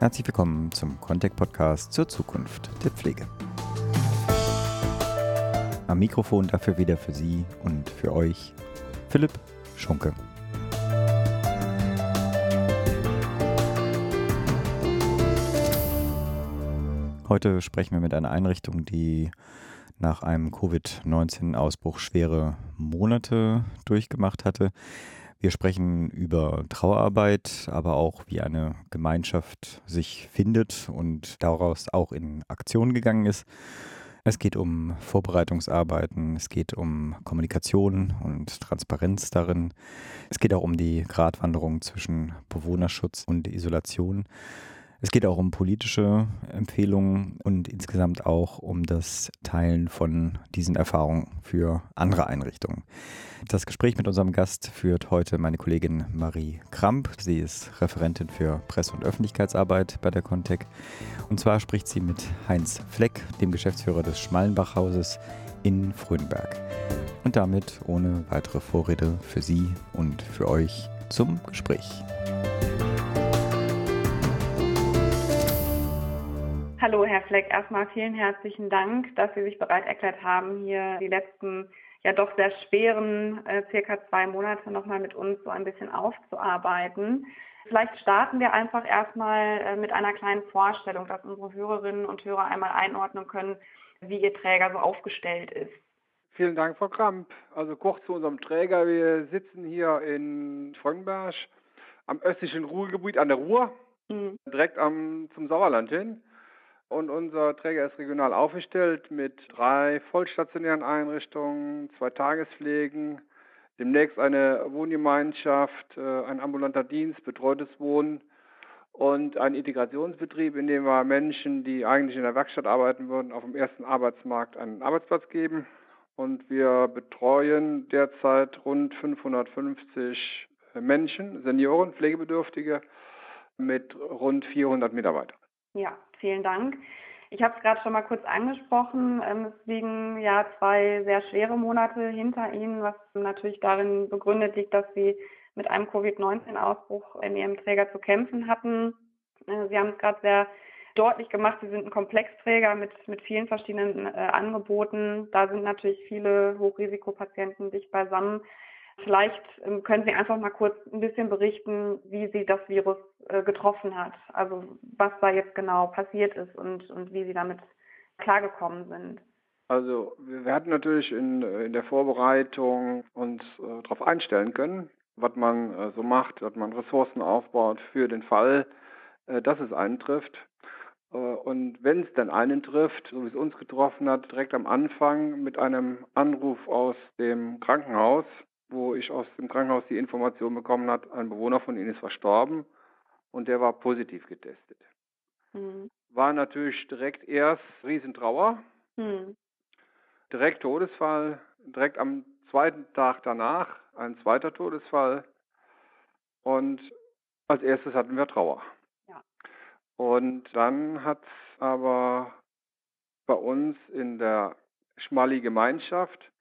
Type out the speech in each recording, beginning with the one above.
Herzlich willkommen zum Contact Podcast zur Zukunft der Pflege. Am Mikrofon dafür wieder für Sie und für euch Philipp Schunke. Heute sprechen wir mit einer Einrichtung, die nach einem Covid-19-Ausbruch schwere Monate durchgemacht hatte. Wir sprechen über Trauerarbeit, aber auch wie eine Gemeinschaft sich findet und daraus auch in Aktion gegangen ist. Es geht um Vorbereitungsarbeiten, es geht um Kommunikation und Transparenz darin. Es geht auch um die Gratwanderung zwischen Bewohnerschutz und Isolation. Es geht auch um politische Empfehlungen und insgesamt auch um das Teilen von diesen Erfahrungen für andere Einrichtungen. Das Gespräch mit unserem Gast führt heute meine Kollegin Marie Kramp. Sie ist Referentin für Presse- und Öffentlichkeitsarbeit bei der Contec. Und zwar spricht sie mit Heinz Fleck, dem Geschäftsführer des Schmallenbachhauses in Fröhnberg. Und damit ohne weitere Vorrede für Sie und für euch zum Gespräch. Fleck. Erstmal vielen herzlichen Dank, dass Sie sich bereit erklärt haben, hier die letzten ja doch sehr schweren äh, circa zwei Monate nochmal mit uns so ein bisschen aufzuarbeiten. Vielleicht starten wir einfach erstmal äh, mit einer kleinen Vorstellung, dass unsere Hörerinnen und Hörer einmal einordnen können, wie Ihr Träger so aufgestellt ist. Vielen Dank, Frau Kramp. Also kurz zu unserem Träger. Wir sitzen hier in Frönberg am östlichen Ruhrgebiet an der Ruhr, mhm. direkt am, zum Sauerland hin. Und unser Träger ist regional aufgestellt mit drei vollstationären Einrichtungen, zwei Tagespflegen, demnächst eine Wohngemeinschaft, äh, ein ambulanter Dienst, betreutes Wohnen und ein Integrationsbetrieb, in dem wir Menschen, die eigentlich in der Werkstatt arbeiten würden, auf dem ersten Arbeitsmarkt einen Arbeitsplatz geben. Und wir betreuen derzeit rund 550 Menschen, Senioren, Pflegebedürftige mit rund 400 Mitarbeitern. Ja, vielen Dank. Ich habe es gerade schon mal kurz angesprochen. Ähm, es liegen ja zwei sehr schwere Monate hinter Ihnen, was natürlich darin begründet liegt, dass Sie mit einem Covid-19-Ausbruch in Ihrem Träger zu kämpfen hatten. Äh, Sie haben es gerade sehr deutlich gemacht, Sie sind ein Komplexträger mit, mit vielen verschiedenen äh, Angeboten. Da sind natürlich viele Hochrisikopatienten dicht beisammen. Vielleicht ähm, können Sie einfach mal kurz ein bisschen berichten, wie Sie das Virus äh, getroffen hat. Also was da jetzt genau passiert ist und, und wie Sie damit klargekommen sind. Also wir hatten natürlich in, äh, in der Vorbereitung uns äh, darauf einstellen können, was man äh, so macht, dass man Ressourcen aufbaut für den Fall, äh, dass es eintrifft. Äh, und wenn es dann einen trifft, so wie es uns getroffen hat, direkt am Anfang mit einem Anruf aus dem Krankenhaus, wo ich aus dem Krankenhaus die Information bekommen habe, ein Bewohner von Ihnen ist verstorben und der war positiv getestet. Mhm. War natürlich direkt erst Riesentrauer, mhm. direkt Todesfall, direkt am zweiten Tag danach ein zweiter Todesfall und als erstes hatten wir Trauer. Ja. Und dann hat es aber bei uns in der Schmali-Gemeinschaft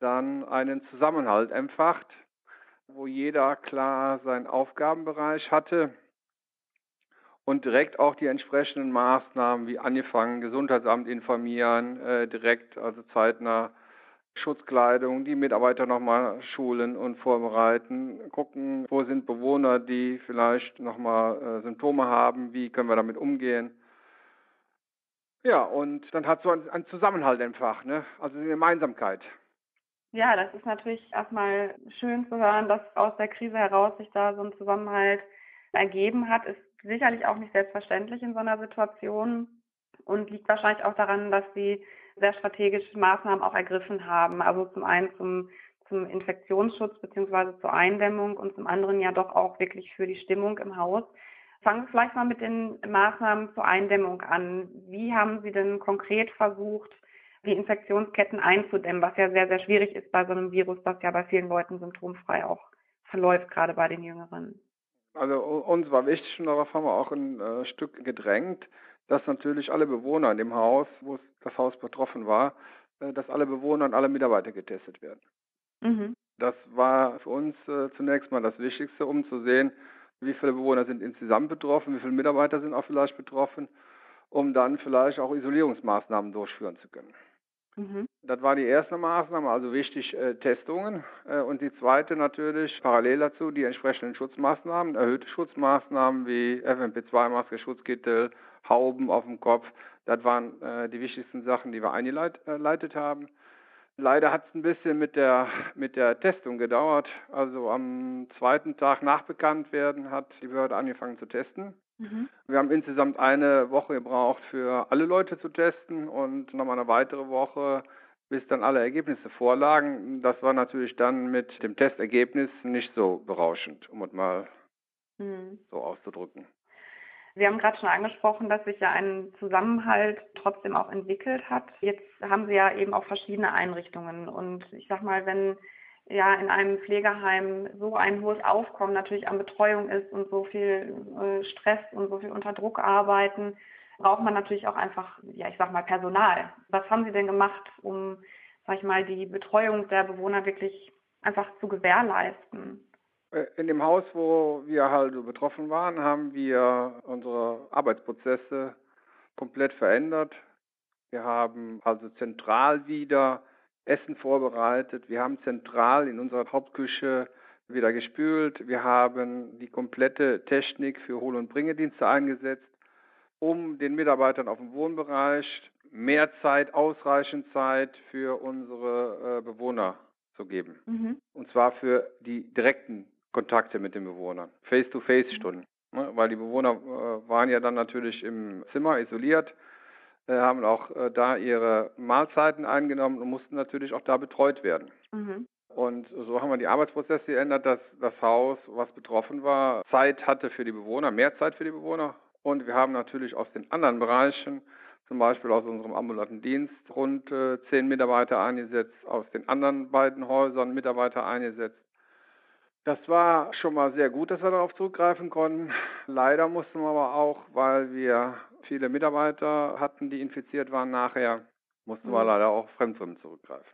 dann einen Zusammenhalt empfacht, wo jeder klar seinen Aufgabenbereich hatte und direkt auch die entsprechenden Maßnahmen wie angefangen Gesundheitsamt informieren, äh, direkt also zeitnah Schutzkleidung, die Mitarbeiter nochmal schulen und vorbereiten, gucken, wo sind Bewohner, die vielleicht nochmal äh, Symptome haben, wie können wir damit umgehen. Ja, und dann hat so ein, ein Zusammenhalt entfacht, ne? also eine Gemeinsamkeit. Ja, das ist natürlich erstmal schön zu hören, dass aus der Krise heraus sich da so ein Zusammenhalt ergeben hat. Ist sicherlich auch nicht selbstverständlich in so einer Situation und liegt wahrscheinlich auch daran, dass sie sehr strategische Maßnahmen auch ergriffen haben. Also zum einen zum, zum Infektionsschutz beziehungsweise zur Eindämmung und zum anderen ja doch auch wirklich für die Stimmung im Haus. Fangen wir vielleicht mal mit den Maßnahmen zur Eindämmung an. Wie haben Sie denn konkret versucht, die Infektionsketten einzudämmen, was ja sehr, sehr schwierig ist bei so einem Virus, das ja bei vielen Leuten symptomfrei auch verläuft, gerade bei den Jüngeren. Also uns war wichtig und darauf haben wir auch ein äh, Stück gedrängt, dass natürlich alle Bewohner in dem Haus, wo das Haus betroffen war, äh, dass alle Bewohner und alle Mitarbeiter getestet werden. Mhm. Das war für uns äh, zunächst mal das Wichtigste, um zu sehen, wie viele Bewohner sind insgesamt betroffen, wie viele Mitarbeiter sind auch vielleicht betroffen, um dann vielleicht auch Isolierungsmaßnahmen durchführen zu können. Mhm. Das war die erste Maßnahme, also wichtig äh, Testungen. Äh, und die zweite natürlich parallel dazu die entsprechenden Schutzmaßnahmen, erhöhte Schutzmaßnahmen wie FFP2-Maske, Schutzkittel, Hauben auf dem Kopf. Das waren äh, die wichtigsten Sachen, die wir eingeleitet haben. Leider hat es ein bisschen mit der, mit der Testung gedauert. Also am zweiten Tag nach Bekanntwerden hat die Behörde angefangen zu testen. Mhm. Wir haben insgesamt eine Woche gebraucht für alle Leute zu testen und nochmal eine weitere Woche, bis dann alle Ergebnisse vorlagen. Das war natürlich dann mit dem Testergebnis nicht so berauschend, um es mal mhm. so auszudrücken. Sie haben gerade schon angesprochen, dass sich ja ein Zusammenhalt trotzdem auch entwickelt hat. Jetzt haben Sie ja eben auch verschiedene Einrichtungen. Und ich sag mal, wenn ja in einem Pflegeheim so ein hohes Aufkommen natürlich an Betreuung ist und so viel äh, Stress und so viel unter Druck arbeiten, braucht man natürlich auch einfach, ja, ich sag mal, Personal. Was haben Sie denn gemacht, um, sag ich mal, die Betreuung der Bewohner wirklich einfach zu gewährleisten? Äh, in dem Haus, wo wir halt betroffen waren, haben wir unsere Arbeitsprozesse komplett verändert. Wir haben also zentral wieder Essen vorbereitet. Wir haben zentral in unserer Hauptküche wieder gespült. Wir haben die komplette Technik für Hol- und Bringedienste eingesetzt, um den Mitarbeitern auf dem Wohnbereich mehr Zeit, ausreichend Zeit für unsere äh, Bewohner zu geben. Mhm. Und zwar für die direkten Kontakte mit den Bewohnern, Face-to-Face-Stunden. Ne? Weil die Bewohner äh, waren ja dann natürlich im Zimmer isoliert, haben auch äh, da ihre Mahlzeiten eingenommen und mussten natürlich auch da betreut werden. Mhm. Und so haben wir die Arbeitsprozesse geändert, dass das Haus, was betroffen war, Zeit hatte für die Bewohner, mehr Zeit für die Bewohner. Und wir haben natürlich aus den anderen Bereichen, zum Beispiel aus unserem ambulanten Dienst, rund äh, zehn Mitarbeiter eingesetzt, aus den anderen beiden Häusern Mitarbeiter eingesetzt. Das war schon mal sehr gut, dass wir darauf zurückgreifen konnten. Leider mussten wir aber auch, weil wir viele Mitarbeiter hatten, die infiziert waren nachher, mussten mhm. wir leider auch Fremdfirmen zurückgreifen.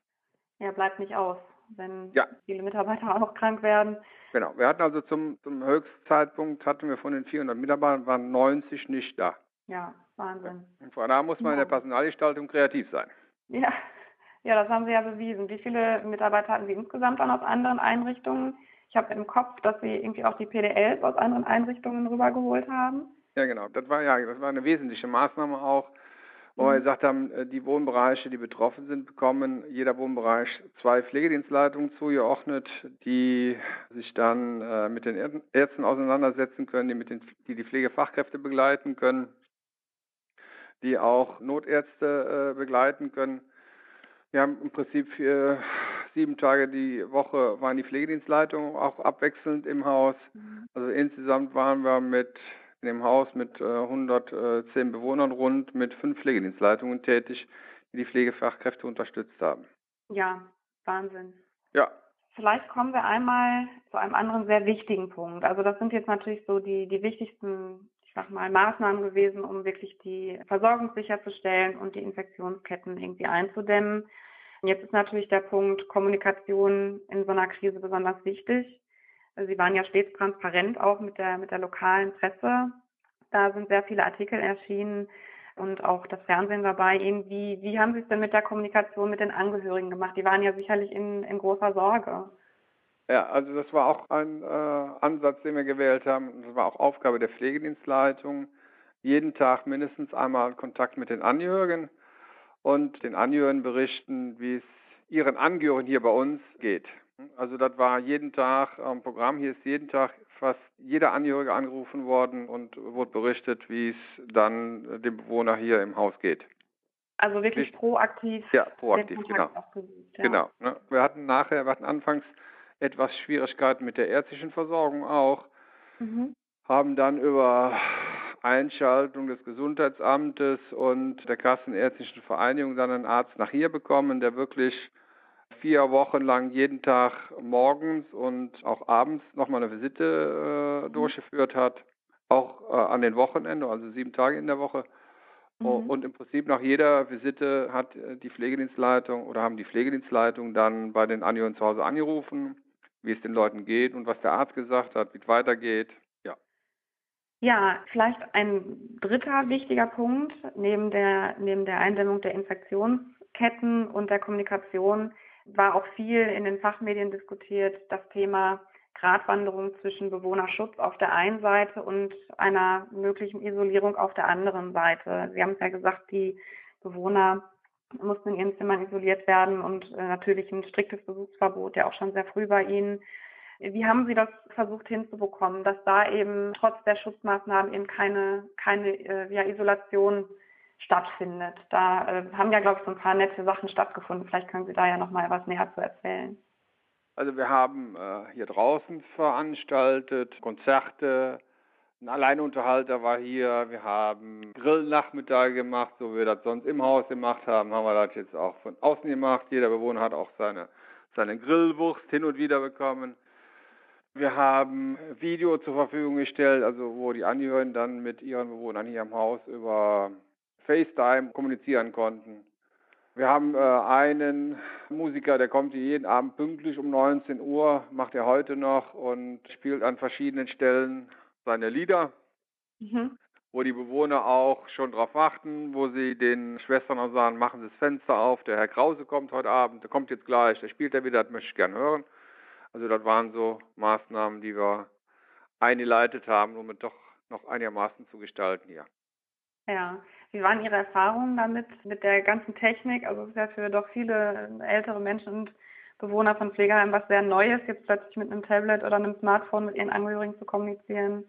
Ja, bleibt nicht aus, wenn ja. viele Mitarbeiter auch krank werden. Genau, wir hatten also zum, zum Höchstzeitpunkt, hatten wir von den 400 Mitarbeitern, waren 90 nicht da. Ja, Wahnsinn. Und von da muss man ja. in der Personalgestaltung kreativ sein. Ja. ja, das haben Sie ja bewiesen. Wie viele Mitarbeiter hatten Sie insgesamt dann aus anderen Einrichtungen? Ich habe im Kopf, dass Sie irgendwie auch die PDLs aus anderen Einrichtungen rübergeholt haben. Ja, genau. Das war ja, das war eine wesentliche Maßnahme auch, wo mhm. wir gesagt haben, äh, die Wohnbereiche, die betroffen sind, bekommen jeder Wohnbereich zwei Pflegedienstleitungen zugeordnet, die sich dann äh, mit den Ärzten auseinandersetzen können, die, mit den, die die Pflegefachkräfte begleiten können, die auch Notärzte äh, begleiten können. Wir haben im Prinzip sieben Tage die Woche waren die Pflegedienstleitungen auch abwechselnd im Haus. Mhm. Also insgesamt waren wir mit in dem Haus mit äh, 110 Bewohnern rund mit fünf Pflegedienstleitungen tätig, die die Pflegefachkräfte unterstützt haben. Ja, Wahnsinn. Ja. Vielleicht kommen wir einmal zu einem anderen sehr wichtigen Punkt. Also das sind jetzt natürlich so die, die wichtigsten, ich sag mal, Maßnahmen gewesen, um wirklich die Versorgung sicherzustellen und die Infektionsketten irgendwie einzudämmen. Jetzt ist natürlich der Punkt Kommunikation in so einer Krise besonders wichtig. Sie waren ja stets transparent auch mit der, mit der lokalen Presse. Da sind sehr viele Artikel erschienen und auch das Fernsehen dabei. Wie, wie haben Sie es denn mit der Kommunikation mit den Angehörigen gemacht? Die waren ja sicherlich in, in großer Sorge. Ja, also das war auch ein äh, Ansatz, den wir gewählt haben. Das war auch Aufgabe der Pflegedienstleitung. Jeden Tag mindestens einmal Kontakt mit den Angehörigen und den Angehörigen berichten, wie es ihren Angehörigen hier bei uns geht. Also das war jeden Tag am Programm. Hier ist jeden Tag fast jeder Angehörige angerufen worden und wurde berichtet, wie es dann dem Bewohner hier im Haus geht. Also wirklich proaktiv. Ja, proaktiv, genau. Gesucht, ja. Genau. Ne? Wir hatten nachher, wir hatten anfangs etwas Schwierigkeiten mit der ärztlichen Versorgung auch, mhm. haben dann über Einschaltung des Gesundheitsamtes und der Kassenärztlichen Vereinigung dann einen Arzt nach hier bekommen, der wirklich vier Wochen lang jeden Tag morgens und auch abends nochmal eine Visite äh, mhm. durchgeführt hat, auch äh, an den Wochenenden, also sieben Tage in der Woche. Mhm. Und im Prinzip nach jeder Visite hat äh, die Pflegedienstleitung oder haben die Pflegedienstleitung dann bei den Angehörigen zu Hause angerufen, wie es den Leuten geht und was der Arzt gesagt hat, wie es weitergeht. Ja. Vielleicht ein dritter wichtiger Punkt neben der, neben der Eindämmung der Infektionsketten und der Kommunikation war auch viel in den Fachmedien diskutiert das Thema Gratwanderung zwischen Bewohnerschutz auf der einen Seite und einer möglichen Isolierung auf der anderen Seite. Sie haben es ja gesagt, die Bewohner mussten in ihren Zimmern isoliert werden und äh, natürlich ein striktes Besuchsverbot ja auch schon sehr früh bei ihnen. Wie haben Sie das versucht hinzubekommen, dass da eben trotz der Schutzmaßnahmen eben keine, keine äh, ja, Isolation stattfindet? Da äh, haben ja, glaube ich, so ein paar nette Sachen stattgefunden. Vielleicht können Sie da ja noch mal was näher zu erzählen. Also wir haben äh, hier draußen veranstaltet, Konzerte, ein Alleinunterhalter war hier, wir haben Grillnachmittage gemacht, so wie wir das sonst im Haus gemacht haben, haben wir das jetzt auch von außen gemacht. Jeder Bewohner hat auch seine, seine Grillwurst hin und wieder bekommen. Wir haben Video zur Verfügung gestellt, also wo die Angehörigen dann mit ihren Bewohnern hier im Haus über FaceTime kommunizieren konnten. Wir haben äh, einen Musiker, der kommt hier jeden Abend pünktlich um 19 Uhr, macht er heute noch und spielt an verschiedenen Stellen seine Lieder, mhm. wo die Bewohner auch schon drauf warten, wo sie den Schwestern auch sagen, machen Sie das Fenster auf, der Herr Krause kommt heute Abend, der kommt jetzt gleich, der spielt er wieder, das möchte ich gerne hören. Also das waren so Maßnahmen, die wir eingeleitet haben, um es doch noch einigermaßen zu gestalten hier. Ja, wie waren Ihre Erfahrungen damit, mit der ganzen Technik? Also es ist ja für doch viele ältere Menschen und Bewohner von Pflegeheimen was sehr Neues, jetzt plötzlich mit einem Tablet oder einem Smartphone mit ihren Angehörigen zu kommunizieren.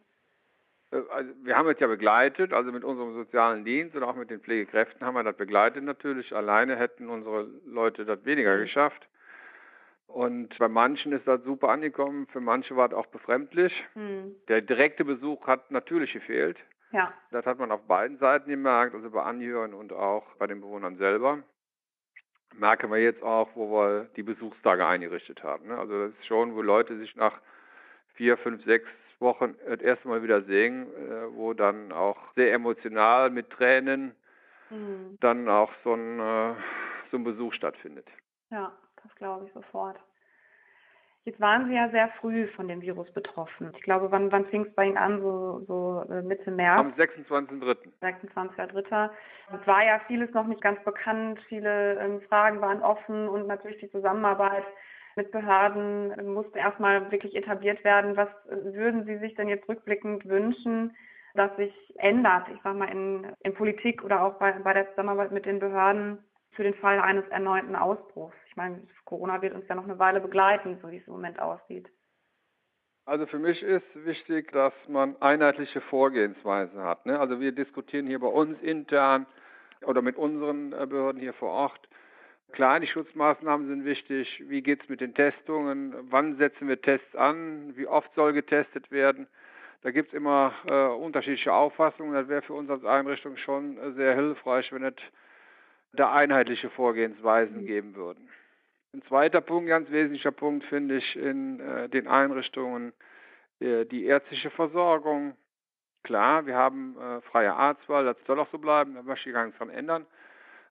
Äh, also wir haben es ja begleitet, also mit unserem sozialen Dienst und auch mit den Pflegekräften haben wir das begleitet natürlich. Alleine hätten unsere Leute das weniger mhm. geschafft. Und bei manchen ist das super angekommen, für manche war es auch befremdlich. Mhm. Der direkte Besuch hat natürlich gefehlt. Ja. Das hat man auf beiden Seiten gemerkt, also bei Anhörern und auch bei den Bewohnern selber. Merken wir jetzt auch, wo wir die Besuchstage eingerichtet haben. Ne? Also das ist schon, wo Leute sich nach vier, fünf, sechs Wochen das erste Mal wieder sehen, äh, wo dann auch sehr emotional mit Tränen mhm. dann auch so ein, äh, so ein Besuch stattfindet. Ja. Das glaube ich sofort. Jetzt waren Sie ja sehr früh von dem Virus betroffen. Ich glaube, wann, wann fing es bei Ihnen an? So, so äh, Mitte März? Am 26.03. 26.03. Es war ja vieles noch nicht ganz bekannt. Viele ähm, Fragen waren offen und natürlich die Zusammenarbeit mit Behörden äh, musste erstmal wirklich etabliert werden. Was äh, würden Sie sich denn jetzt rückblickend wünschen, dass sich ändert? Ich sage mal in, in Politik oder auch bei, bei der Zusammenarbeit mit den Behörden für den Fall eines erneuten Ausbruchs? Ich meine, Corona wird uns ja noch eine Weile begleiten, so wie es im Moment aussieht. Also für mich ist wichtig, dass man einheitliche Vorgehensweisen hat. Ne? Also wir diskutieren hier bei uns intern oder mit unseren äh, Behörden hier vor Ort. Klar, Schutzmaßnahmen sind wichtig. Wie geht es mit den Testungen? Wann setzen wir Tests an? Wie oft soll getestet werden? Da gibt es immer äh, unterschiedliche Auffassungen. Das wäre für uns als Einrichtung schon äh, sehr hilfreich, wenn es da einheitliche Vorgehensweisen geben würden. Ein zweiter Punkt, ganz wesentlicher Punkt finde ich in äh, den Einrichtungen äh, die ärztliche Versorgung. Klar, wir haben äh, freie Arztwahl, das soll auch so bleiben, da möchte ich gar nichts dran ändern.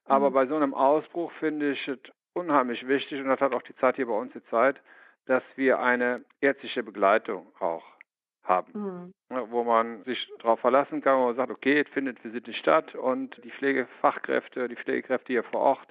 Aber mhm. bei so einem Ausbruch finde ich es unheimlich wichtig, und das hat auch die Zeit hier bei uns gezeigt, dass wir eine ärztliche Begleitung auch haben, mhm. wo man sich darauf verlassen kann, wo man sagt, okay, es findet Visite statt und die Pflegefachkräfte, die Pflegekräfte hier vor Ort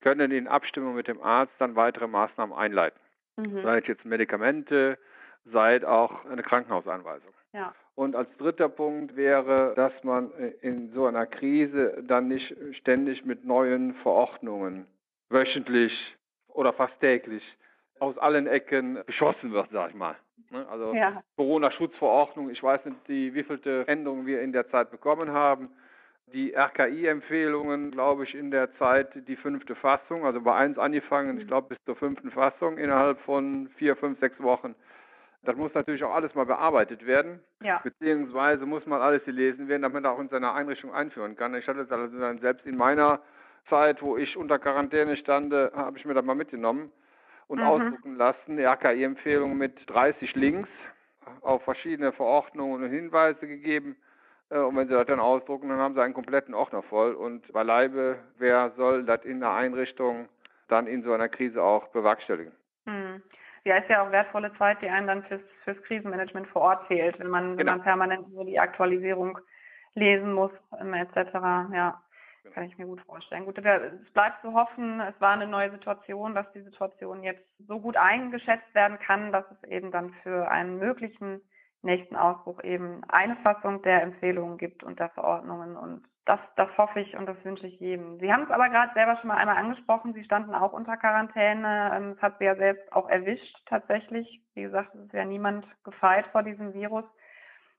können in Abstimmung mit dem Arzt dann weitere Maßnahmen einleiten. Mhm. Sei es jetzt Medikamente, sei es auch eine Krankenhausanweisung. Ja. Und als dritter Punkt wäre, dass man in so einer Krise dann nicht ständig mit neuen Verordnungen wöchentlich oder fast täglich aus allen Ecken beschossen wird, sag ich mal. Ne? Also ja. Corona-Schutzverordnung, ich weiß nicht, die, wievielte Änderung wir in der Zeit bekommen haben. Die RKI-Empfehlungen, glaube ich, in der Zeit die fünfte Fassung, also bei eins angefangen, mhm. ich glaube bis zur fünften Fassung innerhalb von vier, fünf, sechs Wochen. Das muss natürlich auch alles mal bearbeitet werden, ja. beziehungsweise muss mal alles gelesen werden, damit man auch in seiner Einrichtung einführen kann. Ich hatte das also dann selbst in meiner Zeit, wo ich unter Quarantäne stand, habe ich mir das mal mitgenommen und mhm. ausdrucken lassen. Die AKI-Empfehlung mit 30 Links auf verschiedene Verordnungen und Hinweise gegeben. Äh, und wenn Sie das dann ausdrucken, dann haben Sie einen kompletten Ordner voll. Und beileibe, wer soll das in der Einrichtung dann in so einer Krise auch bewerkstelligen? Mhm. ja, ist ja auch wertvolle Zeit, die einem dann fürs, fürs Krisenmanagement vor Ort fehlt, wenn man, genau. wenn man permanent nur die Aktualisierung lesen muss, etc. Ja, genau. kann ich mir gut vorstellen. Gut, es bleibt zu hoffen, es war eine neue Situation, dass die Situation jetzt so gut eingeschätzt werden kann, dass es eben dann für einen möglichen nächsten Ausbruch eben eine Fassung der Empfehlungen gibt und der Verordnungen und das, das hoffe ich und das wünsche ich jedem. Sie haben es aber gerade selber schon mal einmal angesprochen. Sie standen auch unter Quarantäne. Ähm, es hat Sie ja selbst auch erwischt tatsächlich. Wie gesagt, es ist ja niemand gefeit vor diesem Virus.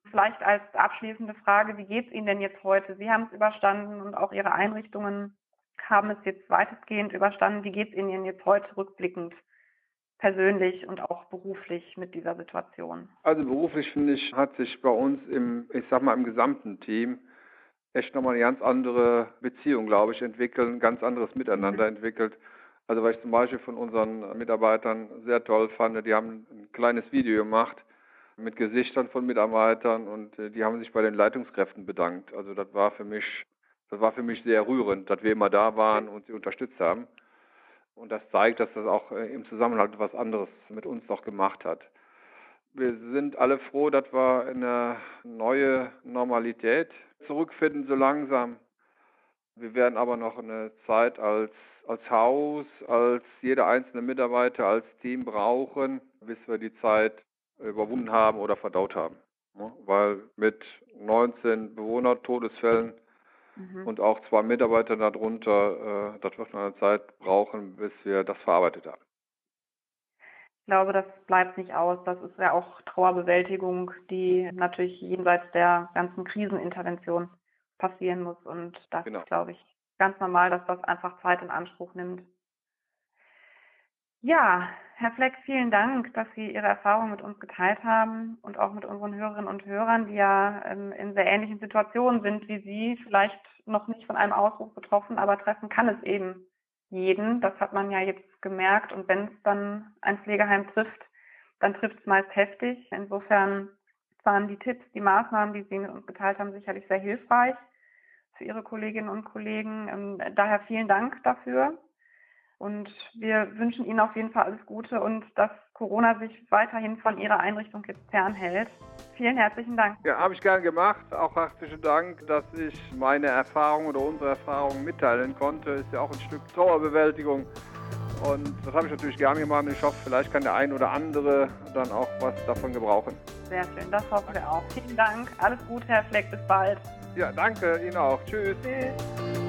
Vielleicht als abschließende Frage, wie geht es Ihnen denn jetzt heute? Sie haben es überstanden und auch Ihre Einrichtungen haben es jetzt weitestgehend überstanden. Wie geht es Ihnen jetzt heute rückblickend? persönlich und auch beruflich mit dieser Situation? Also beruflich finde ich, hat sich bei uns im, ich sag mal, im gesamten Team echt nochmal eine ganz andere Beziehung, glaube ich, entwickelt, ein ganz anderes Miteinander mhm. entwickelt. Also was ich zum Beispiel von unseren Mitarbeitern sehr toll fand, die haben ein kleines Video gemacht mit Gesichtern von Mitarbeitern und äh, die haben sich bei den Leitungskräften bedankt. Also das war für mich, das war für mich sehr rührend, dass wir immer da waren und sie unterstützt haben. Und das zeigt, dass das auch äh, im Zusammenhang etwas anderes mit uns noch gemacht hat. Wir sind alle froh, dass wir eine neue Normalität zurückfinden, so langsam. Wir werden aber noch eine Zeit als, als Haus, als jeder einzelne Mitarbeiter, als Team brauchen, bis wir die Zeit überwunden haben oder verdaut haben. Weil mit 19 Bewohner-Todesfällen mhm. und auch zwei Mitarbeitern darunter, äh, das wird noch eine Zeit brauchen, bis wir das verarbeitet haben. Ich glaube, das bleibt nicht aus. Das ist ja auch Trauerbewältigung, die natürlich jenseits der ganzen Krisenintervention passieren muss. Und das genau. ist, glaube ich, ganz normal, dass das einfach Zeit in Anspruch nimmt. Ja, Herr Fleck, vielen Dank, dass Sie Ihre Erfahrungen mit uns geteilt haben und auch mit unseren Hörerinnen und Hörern, die ja ähm, in sehr ähnlichen Situationen sind wie Sie, vielleicht noch nicht von einem Ausbruch betroffen, aber treffen kann es eben jeden. Das hat man ja jetzt gemerkt. Und wenn es dann ein Pflegeheim trifft, dann trifft es meist heftig. Insofern waren die Tipps, die Maßnahmen, die Sie mit uns geteilt haben, sicherlich sehr hilfreich für Ihre Kolleginnen und Kollegen. Ähm, daher vielen Dank dafür. Und wir wünschen Ihnen auf jeden Fall alles Gute und dass Corona sich weiterhin von Ihrer Einrichtung jetzt fernhält. Vielen herzlichen Dank. Ja, habe ich gern gemacht. Auch herzlichen Dank, dass ich meine Erfahrung oder unsere Erfahrungen mitteilen konnte. Ist ja auch ein Stück Trauerbewältigung. Und das habe ich natürlich gern gemacht. Ich hoffe, vielleicht kann der ein oder andere dann auch was davon gebrauchen. Sehr schön, das hoffen wir auch. Vielen Dank. Alles Gute, Herr Fleck. Bis bald. Ja, danke Ihnen auch. Tschüss. Tschüss.